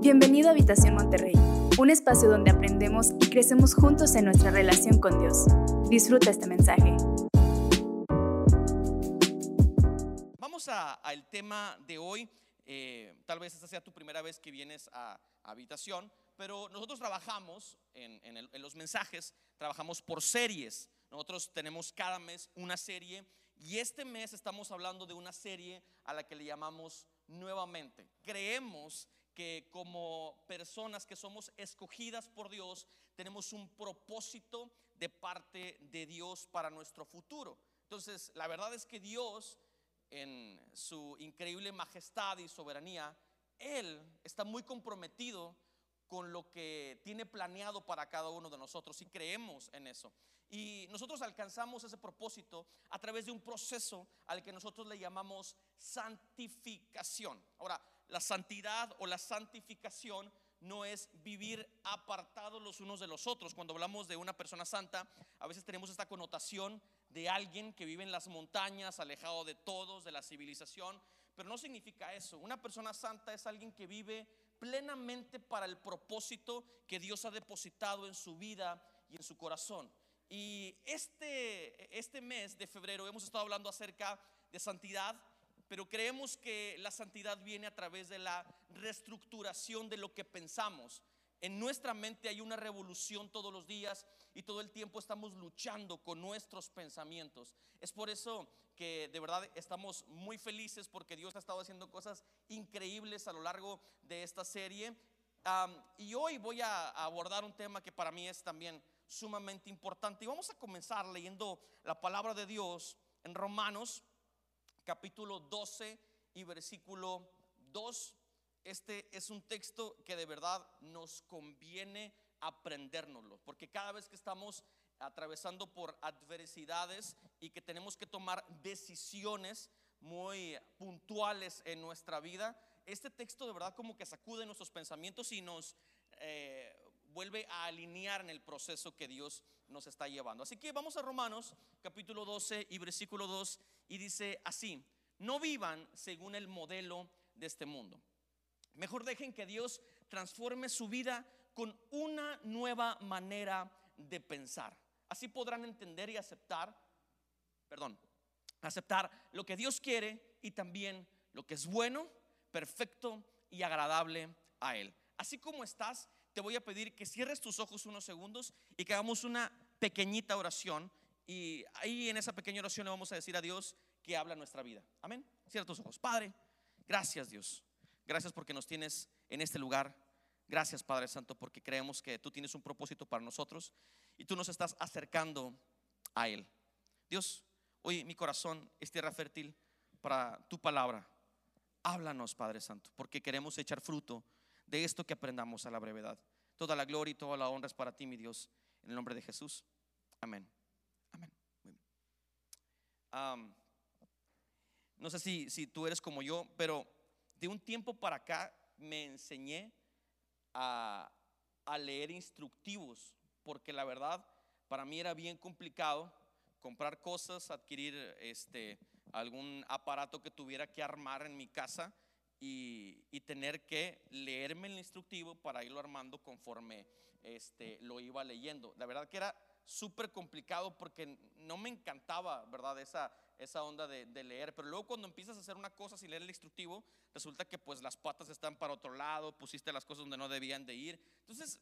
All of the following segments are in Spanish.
Bienvenido a Habitación Monterrey, un espacio donde aprendemos y crecemos juntos en nuestra relación con Dios. Disfruta este mensaje. Vamos al tema de hoy. Eh, tal vez esta sea tu primera vez que vienes a, Habitación, pero nosotros trabajamos en, en los mensajes, trabajamos por series. Nosotros tenemos cada mes una serie y este mes estamos hablando de una serie a la que le llamamos nuevamente. Creemos que como personas que somos escogidas por Dios, tenemos un propósito de parte de Dios para nuestro futuro. Entonces, la verdad es que Dios, en su increíble majestad y soberanía, Él está muy comprometido con lo que tiene planeado para cada uno de nosotros y creemos en eso. Y nosotros alcanzamos ese propósito a través de un proceso al que nosotros le llamamos santificación. Ahora, la santidad o la santificación no es vivir apartados los unos de los otros. Cuando hablamos de una persona santa, a veces tenemos esta connotación de alguien que vive en las montañas, alejado de todos, de la civilización, pero no significa eso. Una persona santa es alguien que vive plenamente para el propósito que Dios ha depositado en su vida y en su corazón. Y este, este mes de febrero hemos estado hablando acerca de santidad, pero creemos que la santidad viene a través de la reestructuración de lo que pensamos. En nuestra mente hay una revolución todos los días y todo el tiempo estamos luchando con nuestros pensamientos. Es por eso que de verdad estamos muy felices porque Dios ha estado haciendo cosas increíbles a lo largo de esta serie. y hoy voy a abordar un tema que para mí es también sumamente importante. Y vamos a comenzar leyendo la palabra de Dios en Romanos capítulo 12 y versículo 2. Este es un texto que de verdad nos conviene aprendérnoslo, porque cada vez que estamos atravesando por adversidades y que tenemos que tomar decisiones muy puntuales en nuestra vida, este texto de verdad como que sacude nuestros pensamientos y nos eh, vuelve a alinear en el proceso que Dios nos está llevando. Así que vamos a Romanos capítulo 12 y versículo 2 y dice así, no vivan según el modelo de este mundo. Mejor dejen que Dios transforme su vida con una nueva manera de pensar. Así podrán entender y aceptar, perdón, aceptar lo que Dios quiere y también lo que es bueno, perfecto y agradable a Él. Así como estás, te voy a pedir que cierres tus ojos unos segundos y que hagamos una pequeñita oración. Y ahí en esa pequeña oración le vamos a decir a Dios que habla nuestra vida. Amén. Cierra tus ojos. Padre, gracias Dios. Gracias porque nos tienes en este lugar. Gracias Padre Santo porque creemos que tú tienes un propósito para nosotros y tú nos estás acercando a Él. Dios, hoy mi corazón es tierra fértil para tu palabra. Háblanos Padre Santo porque queremos echar fruto de esto que aprendamos a la brevedad. Toda la gloria y toda la honra es para ti, mi Dios, en el nombre de Jesús. Amén. Amén. no sé si, si tú eres como yo, pero de un tiempo para acá me enseñé a, a leer instructivos, porque la verdad para mí era bien complicado comprar cosas, adquirir este, algún aparato que tuviera que armar en mi casa y, tener que leerme el instructivo para irlo armando conforme este, lo iba leyendo. La verdad que era súper complicado porque no me encantaba, ¿verdad? Esa, esa onda de, leer, pero luego cuando empiezas a hacer una cosa sin leer el instructivo, resulta que pues las patas están para otro lado, pusiste las cosas donde no debían de ir. Entonces,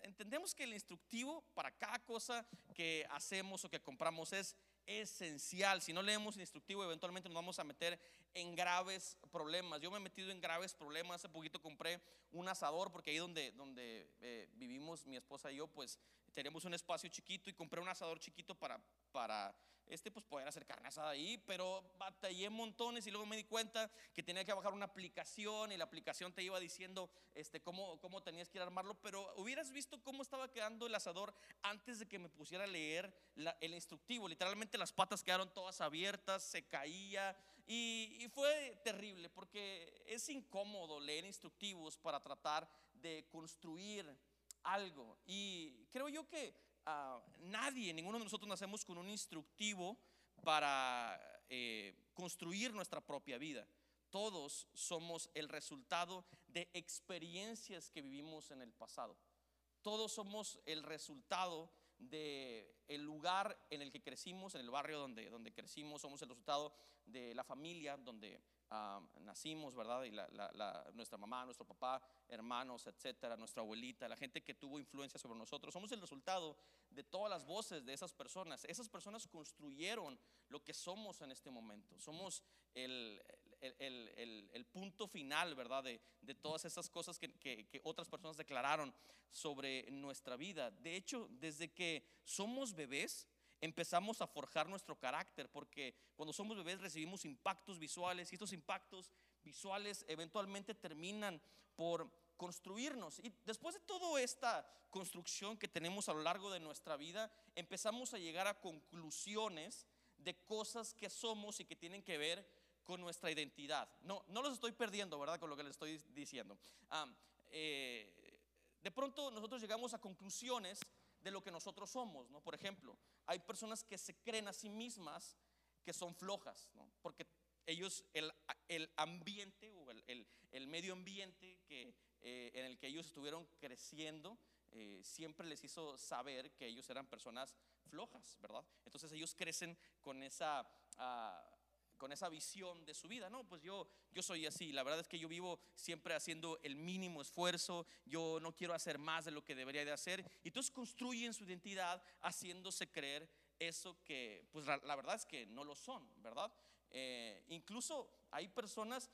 entendemos que el instructivo para cada cosa que hacemos o que compramos es esencial. Si no leemos el instructivo, eventualmente nos vamos a meter en graves problemas. Yo me he metido en graves problemas. Hace poquito compré un asador porque ahí donde, donde eh, vivimos mi esposa y yo, pues tenemos un espacio chiquito y compré un asador chiquito para, para este pues poder hacer carne asada ahí, pero batallé montones y luego me di cuenta que tenía que bajar una aplicación y la aplicación te iba diciendo este, cómo, cómo tenías que armarlo, pero hubieras visto cómo estaba quedando el asador antes de que me pusiera a leer el instructivo. Literalmente las patas quedaron todas abiertas, se caía y fue terrible porque es incómodo leer instructivos para tratar de construir algo. Y creo yo que Nadie, ninguno de nosotros nacemos con un instructivo para eh, construir nuestra propia vida. todos somos el resultado de experiencias que vivimos en el pasado. Todos somos el resultado de el lugar en el que crecimos, en el barrio donde, donde crecimos, somos el resultado de la familia donde nacimos, ¿verdad? Y nuestra mamá, nuestro papá, hermanos, etcétera, nuestra abuelita, la gente que tuvo influencia sobre nosotros, somos el resultado de todas las voces de esas personas. Esas personas construyeron lo que somos en este momento. Somos el, el, punto final, ¿verdad? De, de todas esas cosas que, que, otras personas declararon sobre nuestra vida. De hecho, desde que somos bebés, empezamos a forjar nuestro carácter, porque cuando somos bebés recibimos impactos visuales y estos impactos visuales eventualmente terminan por construirnos. Y después de toda esta construcción que tenemos a lo largo de nuestra vida, empezamos a llegar a conclusiones de cosas que somos y que tienen que ver con nuestra identidad. No, no los estoy perdiendo, ¿verdad? Con lo que les estoy diciendo. Eh, de pronto nosotros llegamos a conclusiones de lo que nosotros somos, ¿no? Por ejemplo, hay personas que se creen a sí mismas que son flojas, ¿no? Porque ellos, el, el ambiente o el, el, medio ambiente que, eh, en el que ellos estuvieron creciendo, eh, siempre les hizo saber que ellos eran personas flojas, ¿verdad? Entonces ellos crecen con esa... Ah, con esa visión de su vida. No, pues yo, yo soy así. La verdad es que yo vivo siempre haciendo el mínimo esfuerzo. Yo no quiero hacer más de lo que debería de hacer. Y entonces construyen su identidad haciéndose creer eso que, pues la, verdad es que no lo son, ¿verdad? Eh, incluso hay personas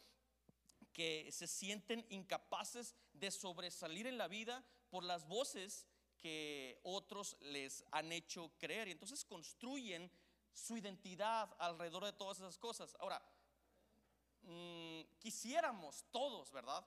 que se sienten incapaces de sobresalir en la vida por las voces que otros les han hecho creer. Y entonces construyen su identidad alrededor de todas esas cosas. Ahora, mm, quisiéramos todos, ¿verdad?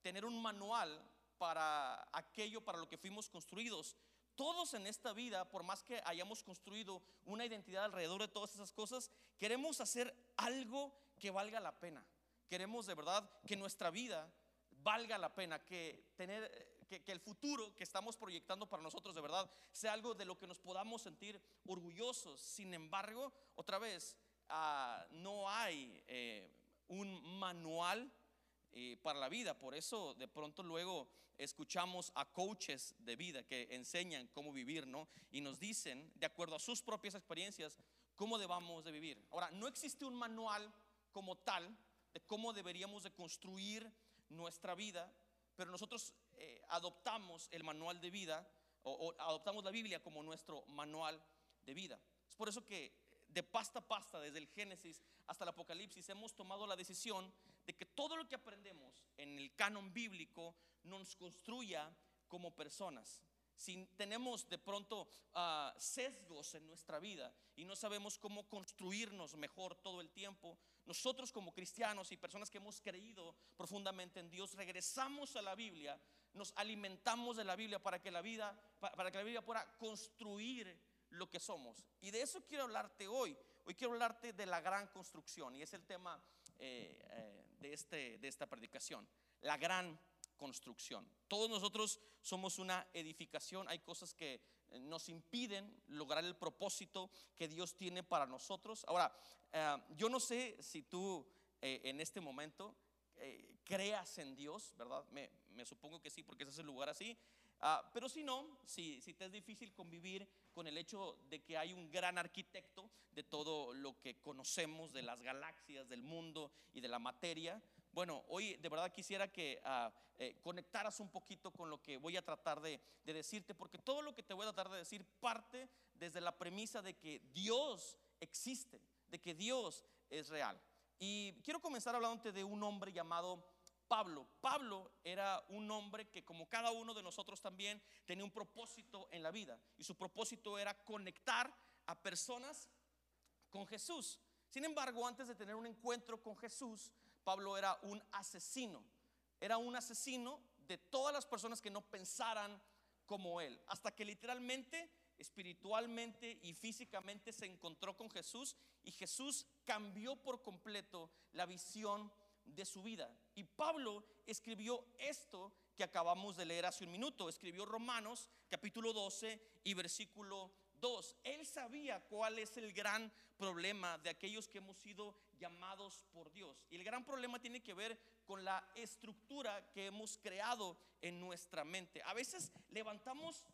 Tener un manual para aquello para lo que fuimos construidos. Todos en esta vida, por más que hayamos construido una identidad alrededor de todas esas cosas, queremos hacer algo que valga la pena. Queremos de verdad que nuestra vida valga la pena, que tener que, el futuro que estamos proyectando para nosotros de verdad sea algo de lo que nos podamos sentir orgullosos. Sin embargo, otra vez, ah, no hay eh, un manual eh, para la vida. Por eso de pronto luego escuchamos a coaches de vida que enseñan cómo vivir, ¿no? Y nos dicen, de acuerdo a sus propias experiencias, cómo debamos de vivir. Ahora, no existe un manual como tal de cómo deberíamos de construir nuestra vida, pero nosotros eh, adoptamos el manual de vida o, adoptamos la Biblia como nuestro manual de vida. Es por eso que de pasta a pasta, desde el Génesis hasta el Apocalipsis, hemos tomado la decisión de que todo lo que aprendemos en el canon bíblico nos construya como personas. Si tenemos de pronto ah, sesgos en nuestra vida y no sabemos cómo construirnos mejor todo el tiempo, nosotros como cristianos y personas que hemos creído profundamente en Dios, regresamos a la Biblia, nos alimentamos de la Biblia para que la vida, para que la Biblia pueda construir lo que somos. Y de eso quiero hablarte hoy. Hoy quiero hablarte de la gran construcción y es el tema eh, eh, de, este, de esta predicación, la gran construcción. Todos nosotros somos una edificación, hay cosas que eh, nos impiden lograr el propósito que Dios tiene para nosotros. Ahora, yo no sé si tú en este momento creas en Dios, ¿verdad? Me, me supongo que sí, porque ese es el lugar así. Ah, pero si no, si, si te es difícil convivir con el hecho de que hay un gran arquitecto de todo lo que conocemos, de las galaxias, del mundo y de la materia, bueno, hoy de verdad quisiera que ah, eh, conectaras un poquito con lo que voy a tratar de, de decirte, porque todo lo que te voy a tratar de decir parte desde la premisa de que Dios existe, de que Dios es real. Y quiero comenzar hablándote de un hombre llamado Pablo. Pablo era un hombre que como cada uno de nosotros también tenía un propósito en la vida y su propósito era conectar a personas con Jesús. Sin embargo, antes de tener un encuentro con Jesús, Pablo era un asesino. Era un asesino de todas las personas que no pensaran como él, hasta que literalmente, espiritualmente y físicamente se encontró con Jesús y Jesús cambió por completo la visión de su vida. Y Pablo escribió esto que acabamos de leer hace un minuto. Escribió Romanos capítulo 12 y versículo Dos, él sabía cuál es el gran problema de aquellos que hemos sido llamados por Dios. Y el gran problema tiene que ver con la estructura que hemos creado en nuestra mente. A veces levantamos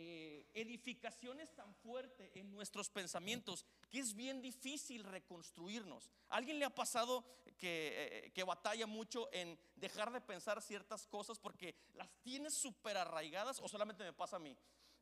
eh, edificaciones tan fuertes en nuestros pensamientos que es bien difícil reconstruirnos. alguien le ha pasado que, eh, que batalla mucho en dejar de pensar ciertas cosas porque las tienes súper arraigadas o solamente me pasa a mí?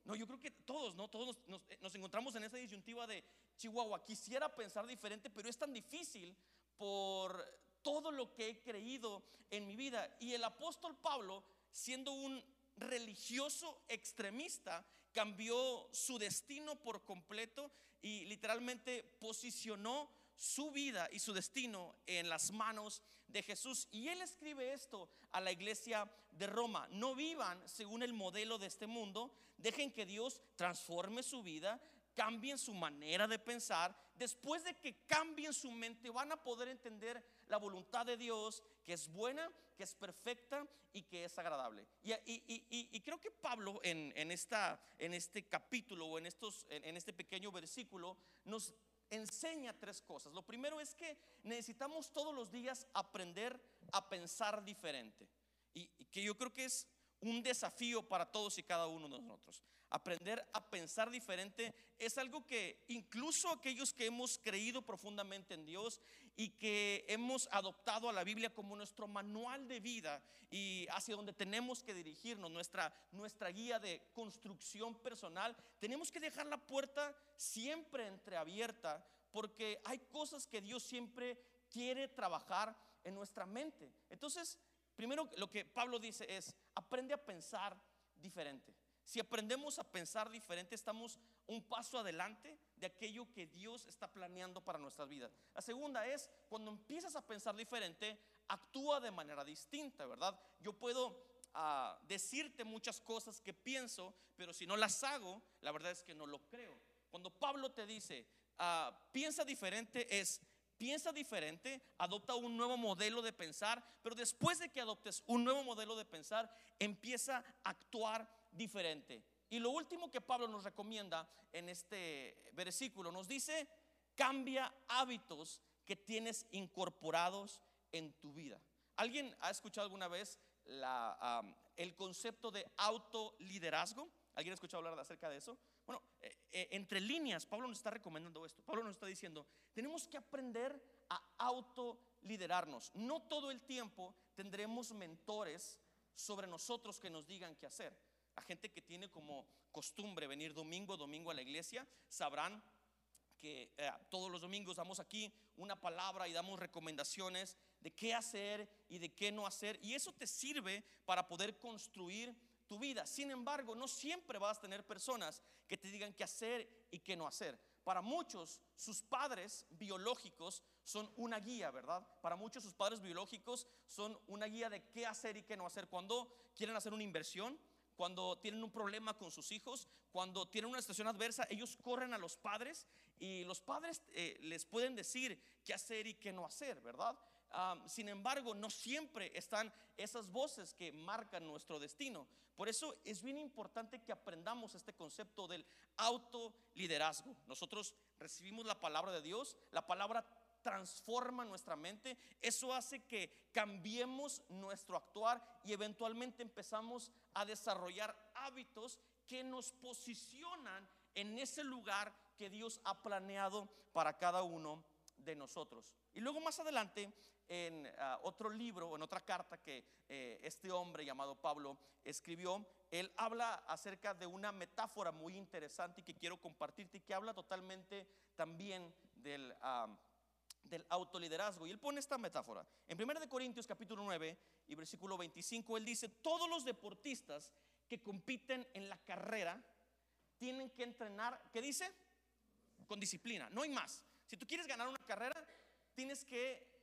No, yo creo que todos, ¿no? Todos eh, nos, encontramos en esa disyuntiva de Chihuahua. Quisiera pensar diferente, pero es tan difícil por todo lo que he creído en mi vida. Y el apóstol Pablo, siendo un religioso extremista, cambió su destino por completo y literalmente posicionó su vida y su destino en las manos de Jesús. Y él escribe esto a la iglesia de Roma. No vivan según el modelo de este mundo. Dejen que Dios transforme su vida, cambien su manera de pensar. Después de que cambien su mente, van a poder entender la voluntad de Dios, que es buena, que es perfecta y que es agradable. Y, creo que Pablo en, esta, en este capítulo o en, estos, en este pequeño versículo nos enseña tres cosas. Lo primero es que necesitamos todos los días aprender a pensar diferente. Y, que yo creo que es un desafío para todos y cada uno de nosotros. Aprender a pensar diferente es algo que incluso aquellos que hemos creído profundamente en Dios y que hemos adoptado a la Biblia como nuestro manual de vida y hacia donde tenemos que dirigirnos, nuestra, nuestra guía de construcción personal, tenemos que dejar la puerta siempre entreabierta porque hay cosas que Dios siempre quiere trabajar en nuestra mente. Entonces, primero lo que Pablo dice es, aprende a pensar diferente. Si aprendemos a pensar diferente, estamos un paso adelante de aquello que Dios está planeando para nuestras vidas. La segunda es, cuando empiezas a pensar diferente, actúa de manera distinta, ¿verdad? Yo puedo ah, decirte muchas cosas que pienso, pero si no las hago, la verdad es que no lo creo. Cuando Pablo te dice, ah, piensa diferente, es piensa diferente, adopta un nuevo modelo de pensar, pero después de que adoptes un nuevo modelo de pensar, empieza a actuar diferente. Y lo último que Pablo nos recomienda en este versículo nos dice, cambia hábitos que tienes incorporados en tu vida. ¿Alguien ha escuchado alguna vez el concepto de autoliderazgo? ¿Alguien ha escuchado hablar acerca de eso? Bueno, eh, eh, entre líneas, Pablo nos está recomendando esto. Pablo nos está diciendo, tenemos que aprender a autoliderarnos. No todo el tiempo tendremos mentores sobre nosotros que nos digan qué hacer. A gente que tiene como costumbre venir domingo, domingo a la iglesia, sabrán que eh, todos los domingos damos aquí una palabra y damos recomendaciones de qué hacer y de qué no hacer. Y eso te sirve para poder construir tu vida. Sin embargo, no siempre vas a tener personas que te digan qué hacer y qué no hacer. Para muchos, sus padres biológicos son una guía, ¿verdad? Para muchos, sus padres biológicos son una guía de qué hacer y qué no hacer. Cuando quieren hacer una inversión, cuando tienen un problema con sus hijos, cuando tienen una situación adversa, ellos corren a los padres y los padres eh, les pueden decir qué hacer y qué no hacer, ¿verdad? sin embargo, no siempre están esas voces que marcan nuestro destino. Por eso es bien importante que aprendamos este concepto del autoliderazgo. Nosotros recibimos la palabra de Dios, la palabra transforma nuestra mente, eso hace que cambiemos nuestro actuar y eventualmente empezamos a desarrollar hábitos que nos posicionan en ese lugar que Dios ha planeado para cada uno de nosotros. Y luego más adelante en ah, otro libro, en otra carta que eh, este hombre llamado Pablo escribió, él habla acerca de una metáfora muy interesante y que quiero compartirte y que habla totalmente también del, del autoliderazgo. Y él pone esta metáfora. En 1 de Corintios capítulo 9 y versículo 25, él dice, todos los deportistas que compiten en la carrera tienen que entrenar, ¿qué dice? Con disciplina, no hay más. Si tú quieres ganar una carrera, tienes que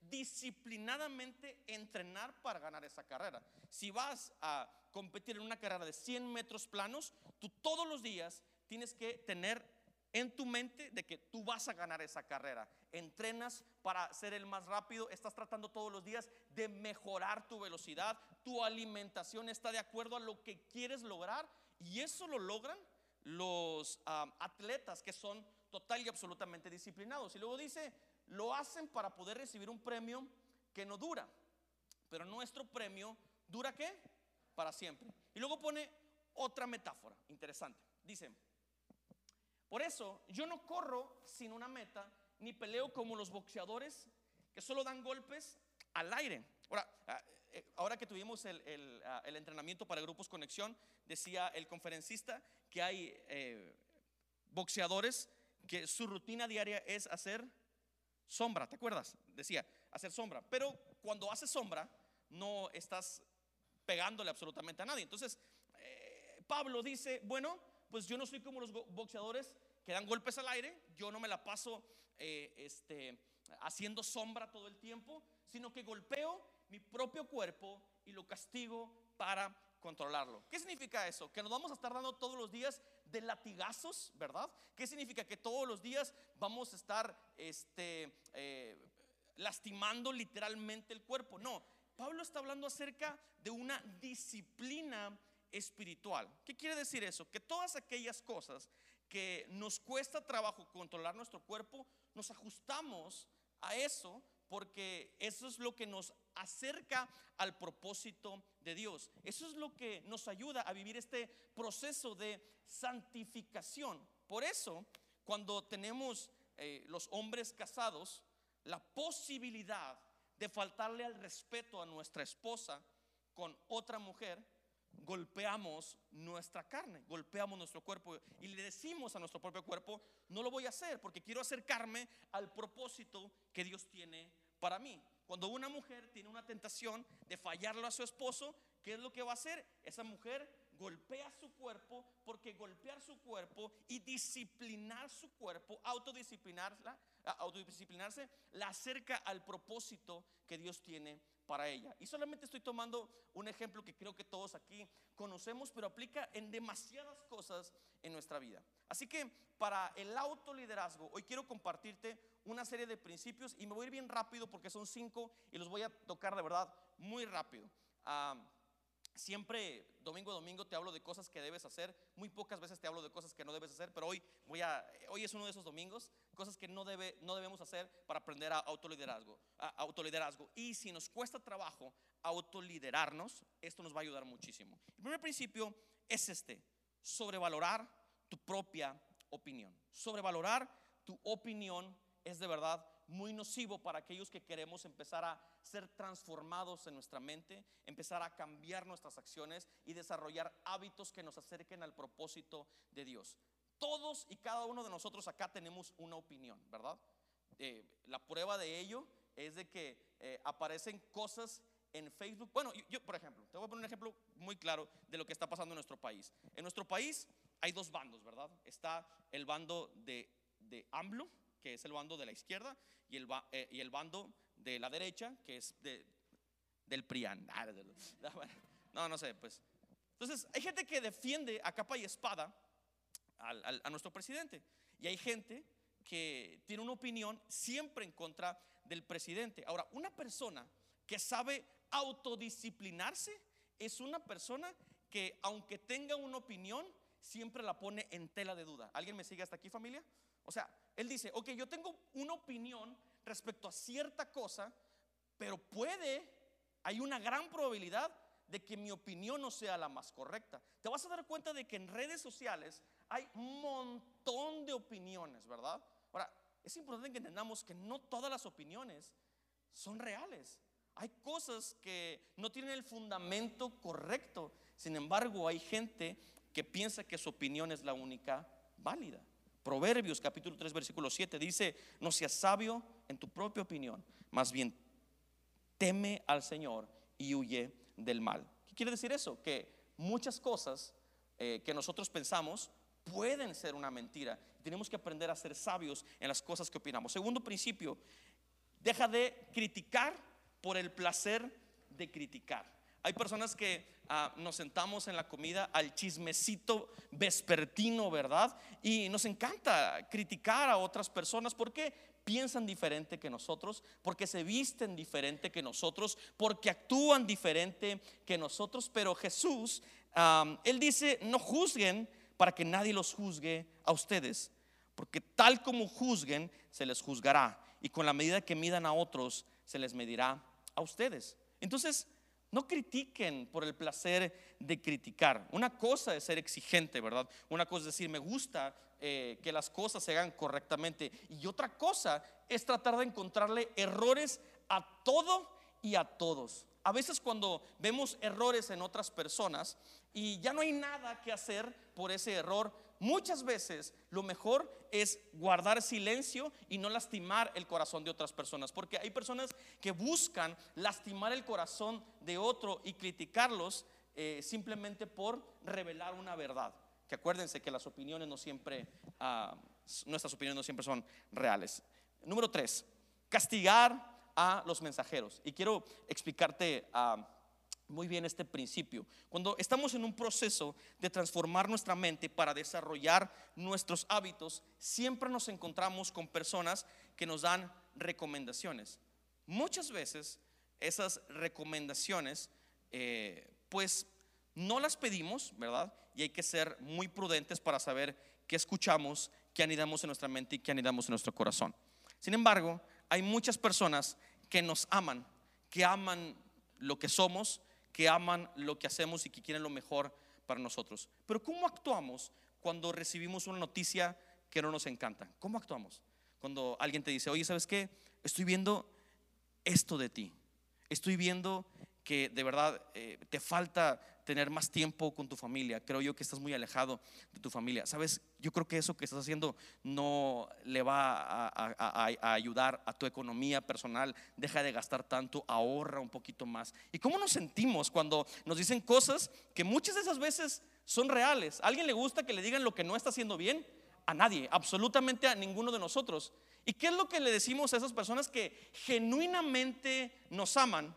disciplinadamente entrenar para ganar esa carrera. Si vas a competir en una carrera de 100 metros planos, tú todos los días tienes que tener en tu mente de que tú vas a ganar esa carrera. Entrenas para ser el más rápido, estás tratando todos los días de mejorar tu velocidad, tu alimentación está de acuerdo a lo que quieres lograr y eso lo logran los ah, atletas que son total y absolutamente disciplinados. Y luego dice, lo hacen para poder recibir un premio que no dura. Pero nuestro premio dura qué? Para siempre. Y luego pone otra metáfora interesante. Dice, por eso yo no corro sin una meta, ni peleo como los boxeadores que solo dan golpes al aire. Ahora, ah, eh, que tuvimos el, ah, el, entrenamiento para grupos conexión, decía el conferencista que hay eh, boxeadores que su rutina diaria es hacer sombra, ¿te acuerdas? Decía, hacer sombra. Pero cuando haces sombra, no estás pegándole absolutamente a nadie. Entonces, eh, Pablo dice, bueno, pues yo no soy como los boxeadores que dan golpes al aire, yo no me la paso este, haciendo sombra todo el tiempo, sino que golpeo mi propio cuerpo y lo castigo para controlarlo. ¿Qué significa eso? Que nos vamos a estar dando todos los días de latigazos, ¿verdad? ¿Qué significa? Que todos los días vamos a estar este, eh, lastimando literalmente el cuerpo. No, Pablo está hablando acerca de una disciplina espiritual. ¿Qué quiere decir eso? Que todas aquellas cosas que nos cuesta trabajo controlar nuestro cuerpo, nos ajustamos a eso porque eso es lo que nos acerca al propósito de Dios. Eso es lo que nos ayuda a vivir este proceso de santificación. Por eso, cuando tenemos eh, los hombres casados, la posibilidad de faltarle al respeto a nuestra esposa con otra mujer, golpeamos nuestra carne, golpeamos nuestro cuerpo y le decimos a nuestro propio cuerpo, no lo voy a hacer porque quiero acercarme al propósito que Dios tiene para mí. Cuando una mujer tiene una tentación de fallarlo a su esposo, ¿qué es lo que va a hacer? Esa mujer golpea su cuerpo porque golpear su cuerpo y disciplinar su cuerpo, autodisciplinarla, autodisciplinarse, la acerca al propósito que Dios tiene para ella. Y solamente estoy tomando un ejemplo que creo que todos aquí conocemos, pero aplica en demasiadas cosas en nuestra vida. Así que para el autoliderazgo, hoy quiero compartirte una serie de principios y me voy a ir bien rápido porque son cinco y los voy a tocar de verdad muy rápido. Ah, Siempre domingo a domingo te hablo de cosas que debes hacer, muy pocas veces te hablo de cosas que no debes hacer, pero hoy voy a hoy es uno de esos domingos, cosas que no debe no debemos hacer para aprender a autoliderazgo, a autoliderazgo. Y si nos cuesta trabajo autoliderarnos, esto nos va a ayudar muchísimo. El primer principio es este, sobrevalorar tu propia opinión. Sobrevalorar tu opinión es de verdad muy nocivo para aquellos que queremos empezar a ser transformados en nuestra mente, empezar a cambiar nuestras acciones y desarrollar hábitos que nos acerquen al propósito de Dios. Todos y cada uno de nosotros acá tenemos una opinión, ¿verdad? Eh, la prueba de ello es de que eh, aparecen cosas en Facebook. Bueno, yo, por ejemplo, te voy a poner un ejemplo muy claro de lo que está pasando en nuestro país. En nuestro país hay dos bandos, ¿verdad? Está el bando de, de AMLO, que es el bando de la izquierda, y el, eh, y el bando de la derecha, que es de, del PRIAN. Ah, no, no sé, pues. Entonces, hay gente que defiende a capa y espada a nuestro presidente. Y hay gente que tiene una opinión siempre en contra del presidente. Ahora, una persona que sabe autodisciplinarse es una persona que aunque tenga una opinión, siempre la pone en tela de duda. ¿Alguien me sigue hasta aquí, familia? O sea, él dice, ok, yo tengo una opinión respecto a cierta cosa, pero puede, hay una gran probabilidad de que mi opinión no sea la más correcta. Te vas a dar cuenta de que en redes sociales hay un montón de opiniones, ¿verdad? Ahora, es importante que entendamos que no todas las opiniones son reales. Hay cosas que no tienen el fundamento correcto. Sin embargo, hay gente que piensa que su opinión es la única válida. Proverbios capítulo 3 versículo 7 dice, no seas sabio en tu propia opinión, más bien teme al Señor y huye del mal. ¿Qué quiere decir eso? Que muchas cosas eh, que nosotros pensamos pueden ser una mentira. Tenemos que aprender a ser sabios en las cosas que opinamos. Segundo principio, deja de criticar por el placer de criticar. Hay personas que ah, nos sentamos en la comida al chismecito vespertino, ¿verdad? Y nos encanta criticar a otras personas porque piensan diferente que nosotros, porque se visten diferente que nosotros, porque actúan diferente que nosotros. Pero Jesús, Él dice, no juzguen para que nadie los juzgue a ustedes, porque tal como juzguen, se les juzgará, y con la medida que midan a otros, se les medirá a ustedes. Entonces, no critiquen por el placer de criticar. Una cosa es ser exigente, ¿verdad? Una cosa es decir, me gusta eh, que las cosas se hagan correctamente. Y otra cosa es tratar de encontrarle errores a todo y a todos. A veces cuando vemos errores en otras personas y ya no hay nada que hacer por ese error, muchas veces lo mejor es guardar silencio y no lastimar el corazón de otras personas. Porque hay personas que buscan lastimar el corazón de otro y criticarlos eh, simplemente por revelar una verdad. Que acuérdense que las opiniones no siempre, ah, nuestras opiniones no siempre son reales. Número tres, castigar a los mensajeros. Y quiero explicarte ah, muy bien este principio. Cuando estamos en un proceso de transformar nuestra mente para desarrollar nuestros hábitos, siempre nos encontramos con personas que nos dan recomendaciones. Muchas veces esas recomendaciones, eh, pues no las pedimos, ¿verdad? Y hay que ser muy prudentes para saber qué escuchamos, qué anidamos en nuestra mente y qué anidamos en nuestro corazón. Sin embargo, hay muchas personas que nos aman, que aman lo que somos, que aman lo que hacemos y que quieren lo mejor para nosotros. Pero ¿cómo actuamos cuando recibimos una noticia que no nos encanta? ¿Cómo actuamos? Cuando alguien te dice, oye, ¿sabes qué? Estoy viendo esto de ti. Estoy viendo que de verdad eh, te falta tener más tiempo con tu familia. Creo yo que estás muy alejado de tu familia. Sabes, yo creo que eso que estás haciendo no le va a, ayudar a tu economía personal. Deja de gastar tanto, ahorra un poquito más. ¿Y cómo nos sentimos cuando nos dicen cosas que muchas de esas veces son reales? ¿A alguien le gusta que le digan lo que no está haciendo bien? A nadie, absolutamente a ninguno de nosotros. ¿Y qué es lo que le decimos a esas personas que genuinamente nos aman?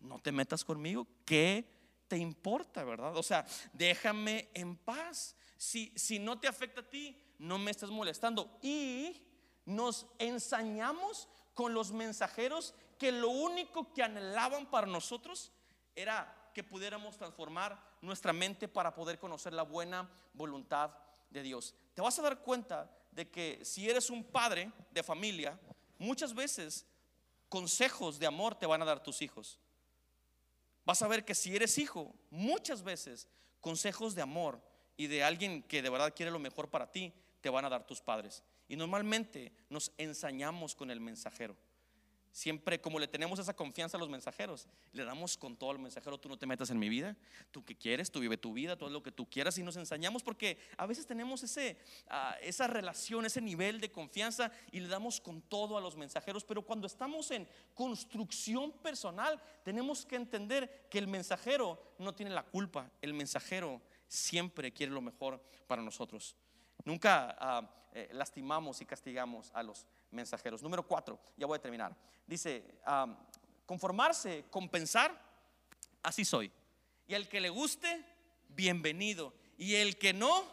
No te metas conmigo. ¿Qué te importa, verdad? O sea, déjame en paz. Si, si no te afecta a ti, no me estés molestando. Y nos ensañamos con los mensajeros que lo único que anhelaban para nosotros era que pudiéramos transformar nuestra mente para poder conocer la buena voluntad de Dios. Te vas a dar cuenta de que si eres un padre de familia, muchas veces consejos de amor te van a dar tus hijos vas a ver que si eres hijo, muchas veces consejos de amor y de alguien que de verdad quiere lo mejor para ti, te van a dar tus padres. Y normalmente nos ensañamos con el mensajero. Siempre como le tenemos esa confianza a los mensajeros, le damos con todo al mensajero, tú no te metas en mi vida, tú que quieres, tú vive tu vida, todo lo que tú quieras y nos ensañamos porque a veces tenemos ese, ah, esa relación, ese nivel de confianza y le damos con todo a los mensajeros, pero cuando estamos en construcción personal tenemos que entender que el mensajero no tiene la culpa, el mensajero siempre quiere lo mejor para nosotros. Nunca ah, eh, lastimamos y castigamos a los mensajeros. Número cuatro, ya voy a terminar. Dice, conformarse, compensar, así soy. Y el que le guste, bienvenido. Y el que no,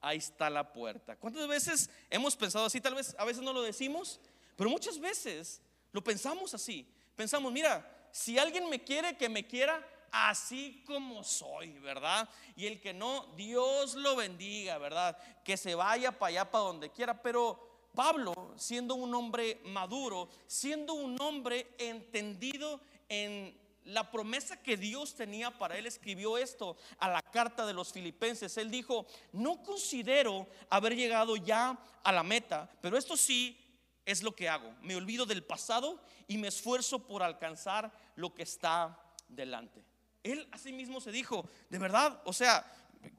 ahí está la puerta. ¿Cuántas veces hemos pensado así? Tal vez a veces no lo decimos, pero muchas veces lo pensamos así. Pensamos, mira, si alguien me quiere, que me quiera así como soy, ¿verdad? Y el que no, Dios lo bendiga, ¿verdad? Que se vaya para allá, para donde quiera, pero Pablo, siendo un hombre maduro, siendo un hombre entendido en la promesa que Dios tenía para él, escribió esto a la carta de los filipenses. Él dijo, no considero haber llegado ya a la meta, pero esto sí es lo que hago. Me olvido del pasado y me esfuerzo por alcanzar lo que está delante. Él mismo se dijo, de verdad, o sea,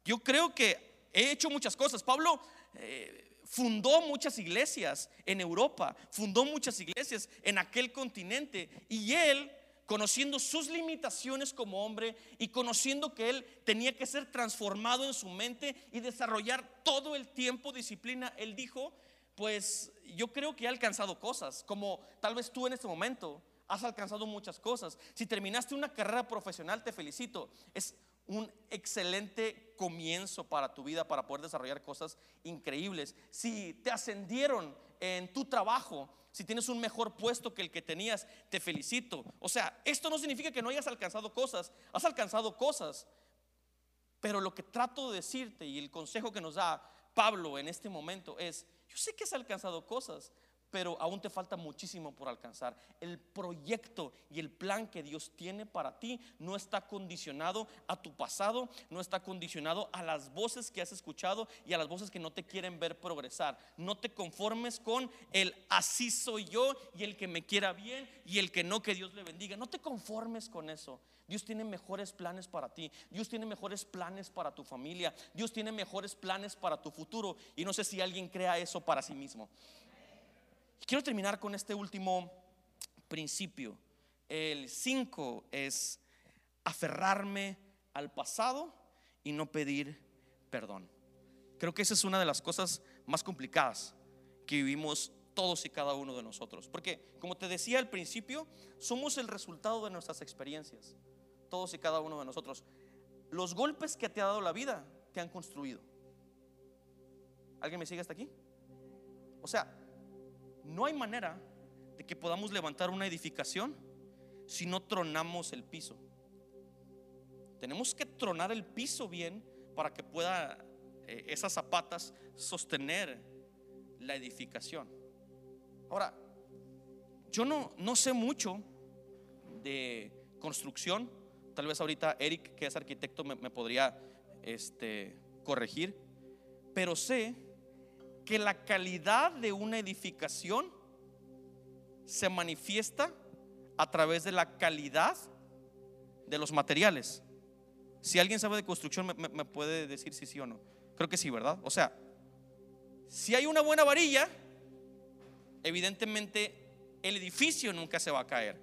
yo creo que he hecho muchas cosas. Pablo... Eh, fundó muchas iglesias en Europa, fundó muchas iglesias en aquel continente y él conociendo sus limitaciones como hombre y conociendo que él tenía que ser transformado en su mente y desarrollar todo el tiempo disciplina, él dijo, pues yo creo que he alcanzado cosas, como tal vez tú en este momento has alcanzado muchas cosas. Si terminaste una carrera profesional, te felicito. Es un excelente comienzo para tu vida, para poder desarrollar cosas increíbles. Si te ascendieron en tu trabajo, si tienes un mejor puesto que el que tenías, te felicito. O sea, esto no significa que no hayas alcanzado cosas, has alcanzado cosas. Pero lo que trato de decirte y el consejo que nos da Pablo en este momento es, yo sé que has alcanzado cosas, pero aún te falta muchísimo por alcanzar. El proyecto y el plan que Dios tiene para ti no está condicionado a tu pasado, no está condicionado a las voces que has escuchado y a las voces que no te quieren ver progresar. No te conformes con el así soy yo y el que me quiera bien y el que no, que Dios le bendiga. No te conformes con eso. Dios tiene mejores planes para ti. Dios tiene mejores planes para tu familia. Dios tiene mejores planes para tu futuro. Y no sé si alguien crea eso para sí mismo. Quiero terminar con este último principio. El 5 es aferrarme al pasado y no pedir perdón. Creo que esa es una de las cosas más complicadas que vivimos todos y cada uno de nosotros. Porque, como te decía al principio, somos el resultado de nuestras experiencias. Todos y cada uno de nosotros. Los golpes que te ha dado la vida te han construido. ¿Alguien me sigue hasta aquí? O sea, no hay manera de que podamos levantar una edificación si no tronamos el piso. Tenemos que tronar el piso bien para que pueda eh, esas zapatas sostener la edificación. Ahora, yo no, no sé mucho de construcción. Tal vez ahorita Eric, que es arquitecto, me, me podría este, corregir. Pero sé que la calidad de una edificación se manifiesta a través de la calidad de los materiales. Si alguien sabe de construcción, me, puede decir si sí o no. Creo que sí, ¿verdad? O sea, si hay una buena varilla, evidentemente el edificio nunca se va a caer.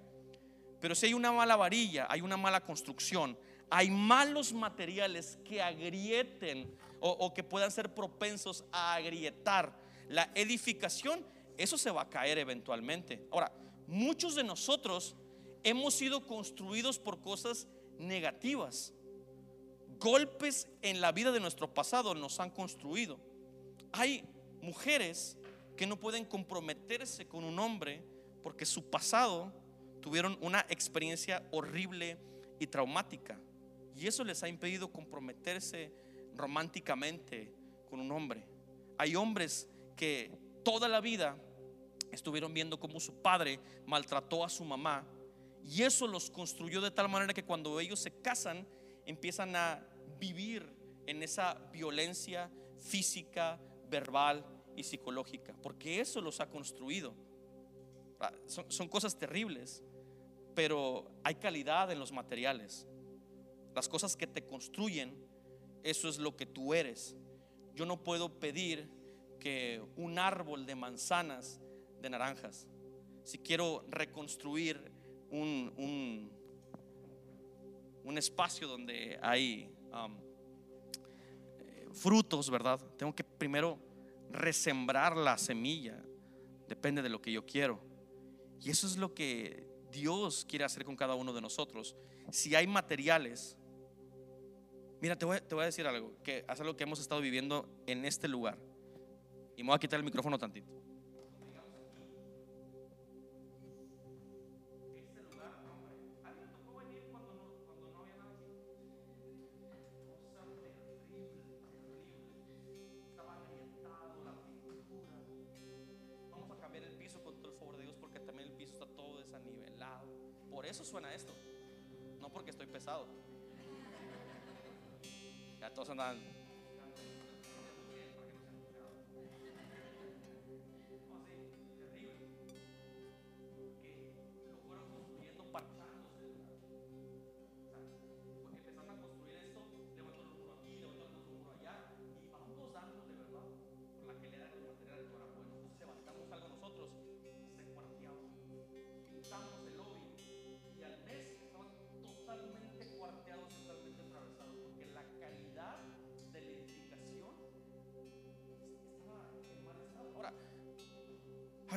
Pero si hay una mala varilla, hay una mala construcción, hay malos materiales que agrieten o, que puedan ser propensos a agrietar la edificación, eso se va a caer eventualmente. Ahora, muchos de nosotros hemos sido construidos por cosas negativas. Golpes en la vida de nuestro pasado nos han construido. Hay mujeres que no pueden comprometerse con un hombre porque su pasado tuvieron una experiencia horrible y traumática. Y eso les ha impedido comprometerse románticamente con un hombre. Hay hombres que toda la vida estuvieron viendo cómo su padre maltrató a su mamá y eso los construyó de tal manera que cuando ellos se casan empiezan a vivir en esa violencia física, verbal y psicológica, porque eso los ha construido. Ah, son, son cosas terribles, pero hay calidad en los materiales. Las cosas que te construyen eso es lo que tú eres. Yo no puedo pedir que un árbol de manzanas, de naranjas, si quiero reconstruir un, un, espacio donde hay um, frutos, ¿verdad? Tengo que primero resembrar la semilla, depende de lo que yo quiero. Y eso es lo que Dios quiere hacer con cada uno de nosotros. Si hay materiales Mira, te voy, a decir algo, que es algo que hemos estado viviendo en este lugar. Y me voy a quitar el micrófono tantito. Por eso suena esto. No porque estoy pesado. Ya todos andan.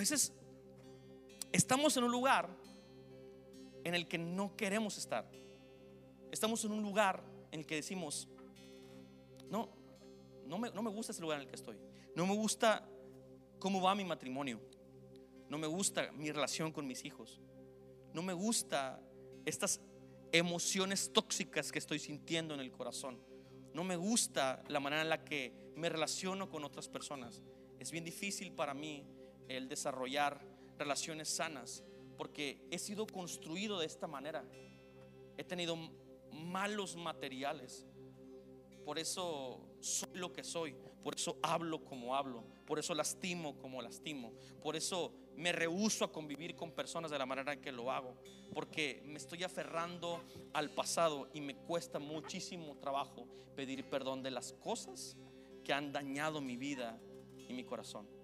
Veces estamos en un lugar en el que no queremos estar. Estamos en un lugar en el que decimos, no, no me, no me gusta ese lugar en el que estoy. No me gusta cómo va mi matrimonio. No me gusta mi relación con mis hijos. No me gusta estas emociones tóxicas que estoy sintiendo en el corazón. No me gusta la manera en la que me relaciono con otras personas. Es bien difícil para mí el desarrollar relaciones sanas porque he sido construido de esta manera. He tenido malos materiales. Por eso soy lo que soy. Por eso hablo como hablo. Por eso lastimo como lastimo. Por eso me rehuso a convivir con personas de la manera en que lo hago. Porque me estoy aferrando al pasado y me cuesta muchísimo trabajo pedir perdón de las cosas que han dañado mi vida y mi corazón.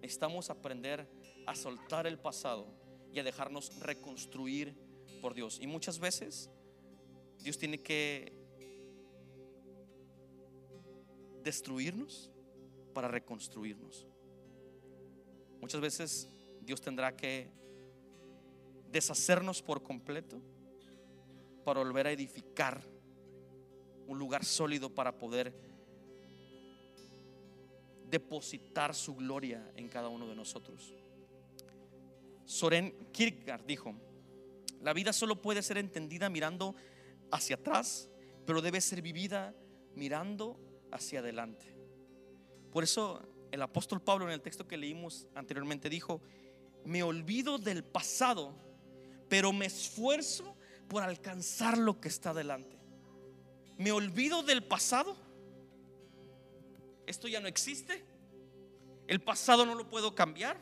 Necesitamos aprender a soltar el pasado y a dejarnos reconstruir por Dios. Y muchas veces Dios tiene que destruirnos para reconstruirnos. Muchas veces Dios tendrá que deshacernos por completo para volver a edificar un lugar sólido para poder depositar su gloria en cada uno de nosotros. Soren Kierkegaard dijo, la vida solo puede ser entendida mirando hacia atrás, pero debe ser vivida mirando hacia adelante. Por eso el apóstol Pablo en el texto que leímos anteriormente dijo, me olvido del pasado, pero me esfuerzo por alcanzar lo que está delante. Me olvido del pasado. Esto ya no existe. El pasado no lo puedo cambiar.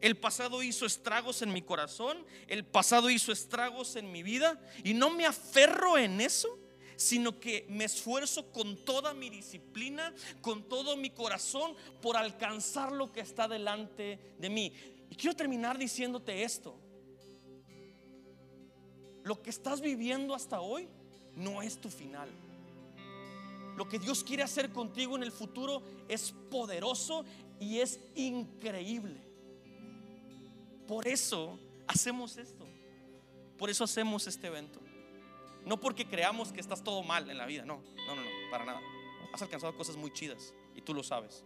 El pasado hizo estragos en mi corazón. El pasado hizo estragos en mi vida. Y no me aferro en eso sino que me esfuerzo con toda mi disciplina, con todo mi corazón por alcanzar lo que está delante de mí. Y quiero terminar diciéndote esto. Lo que estás viviendo hasta hoy no es tu final. Lo que Dios quiere hacer contigo en el futuro es poderoso y es increíble. Por eso hacemos esto. Por eso hacemos este evento. No porque creamos que estás todo mal en la vida, no, no, no, no, para nada. Has alcanzado cosas muy chidas y tú lo sabes.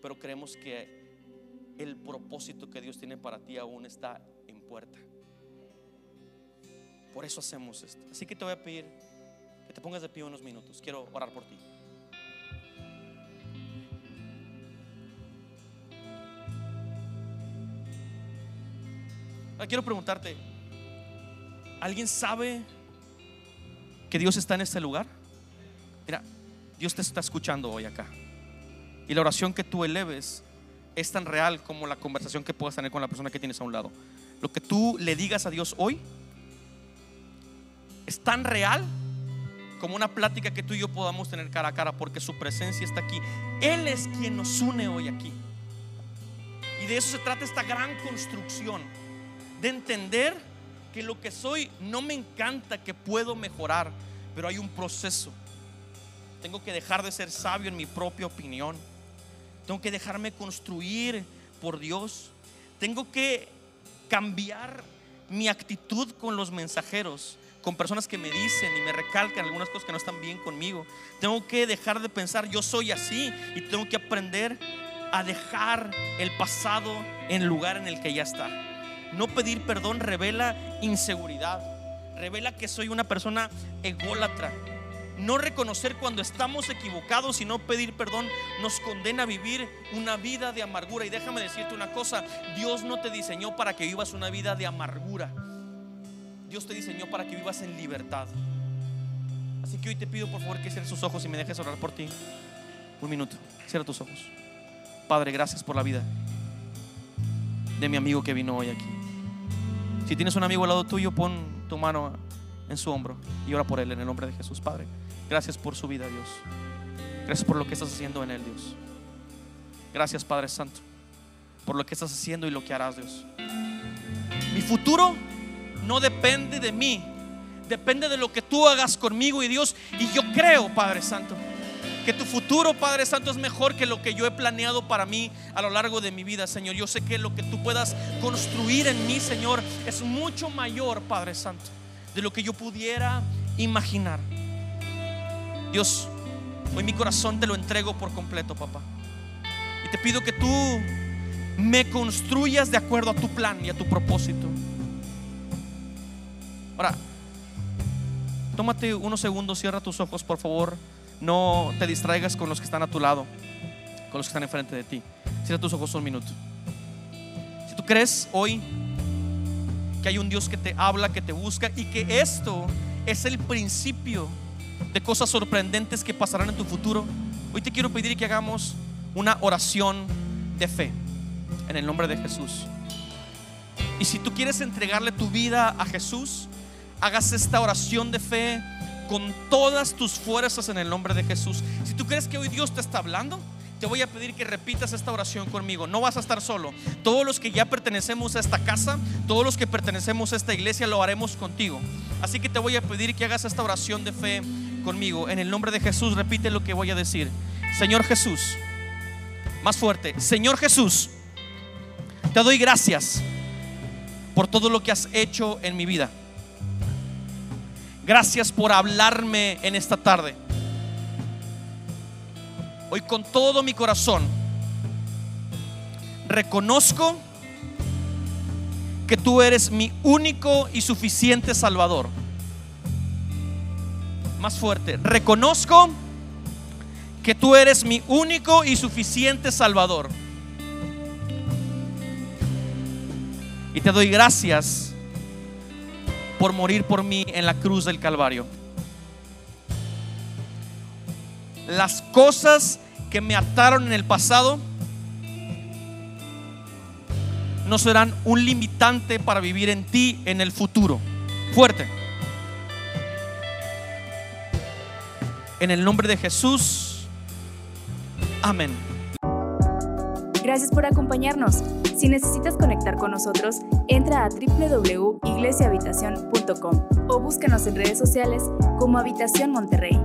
Pero creemos que el propósito que Dios tiene para ti aún está en puerta. Por eso hacemos esto. Así que te voy a pedir que te pongas de pie unos minutos. Quiero orar por ti. quiero preguntarte, ¿alguien sabe que Dios está en este lugar? Mira, Dios te está escuchando hoy acá. Y la oración que tú eleves es tan real como la conversación que puedas tener con la persona que tienes a un lado. Lo que tú le digas a Dios hoy es tan real como una plática que tú y yo podamos tener cara a cara porque su presencia está aquí. Él es quien nos une hoy aquí. Y de eso se trata esta gran construcción, de entender que lo que soy no me encanta, que puedo mejorar, pero hay un proceso. Tengo que dejar de ser sabio en mi propia opinión. Tengo que dejarme construir por Dios. Tengo que cambiar mi actitud con los mensajeros, con personas que me dicen y me recalcan algunas cosas que no están bien conmigo. Tengo que dejar de pensar yo soy así y tengo que aprender a dejar el pasado en lugar en el que ya está. No pedir perdón revela inseguridad, revela que soy una persona ególatra. No reconocer cuando estamos equivocados y no pedir perdón nos condena a vivir una vida de amargura. Y déjame decirte una cosa, Dios no te diseñó para que vivas una vida de amargura. Dios te diseñó para que vivas en libertad. Así que hoy te pido por favor que cierres tus ojos y me dejes orar por ti. Un minuto, cierra tus ojos. Padre, gracias por la vida de mi amigo que vino hoy aquí. Si tienes un amigo al lado tuyo, pon tu mano en su hombro y ora por él en el nombre de Jesús, Padre. Gracias por su vida, Dios. Gracias por lo que estás haciendo en él, Dios. Gracias, Padre Santo, por lo que estás haciendo y lo que harás, Dios. Mi futuro no depende de mí, depende de lo que tú hagas conmigo y Dios. Y yo creo, Padre Santo, que tu futuro, Padre Santo, es mejor que lo que yo he planeado para mí a lo largo de mi vida, Señor. Yo sé que lo que tú puedas construir en mí, Señor, es mucho mayor, Padre Santo, de lo que yo pudiera imaginar. Dios, hoy mi corazón te lo entrego por completo, papá. Y te pido que tú me construyas de acuerdo a tu plan y a tu propósito. Ahora, tómate unos segundos, cierra tus ojos, por favor. no te distraigas con los que están a tu lado, con los que están enfrente de ti. Cierra tus ojos un minuto. Si tú crees hoy que hay un Dios que te habla, que te busca y que esto es el principio de cosas sorprendentes que pasarán en tu futuro, hoy te quiero pedir que hagamos una oración de fe en el nombre de Jesús. Y si tú quieres entregarle tu vida a Jesús, hagas esta oración de fe con todas tus fuerzas en el nombre de Jesús. Si tú crees que hoy Dios te está hablando, te voy a pedir que repitas esta oración conmigo. No vas a estar solo. Todos los que ya pertenecemos a esta casa, todos los que pertenecemos a esta iglesia, lo haremos contigo. Así que te voy a pedir que hagas esta oración de fe conmigo. En el nombre de Jesús, repite lo que voy a decir. Señor Jesús, más fuerte. Señor Jesús, te doy gracias por todo lo que has hecho en mi vida. Gracias por hablarme en esta tarde. Hoy con todo mi corazón reconozco que tú eres mi único y suficiente Salvador. Más fuerte, reconozco que tú eres mi único y suficiente Salvador. Y te doy gracias por morir por mí en la cruz del Calvario. Las cosas que me ataron en el pasado no serán un limitante para vivir en ti en el futuro. Fuerte. En el nombre de Jesús. Amén. Gracias por acompañarnos. Si necesitas conectar con nosotros, entra a www.iglesiahabitacion.com o búscanos en redes sociales como Habitación Monterrey.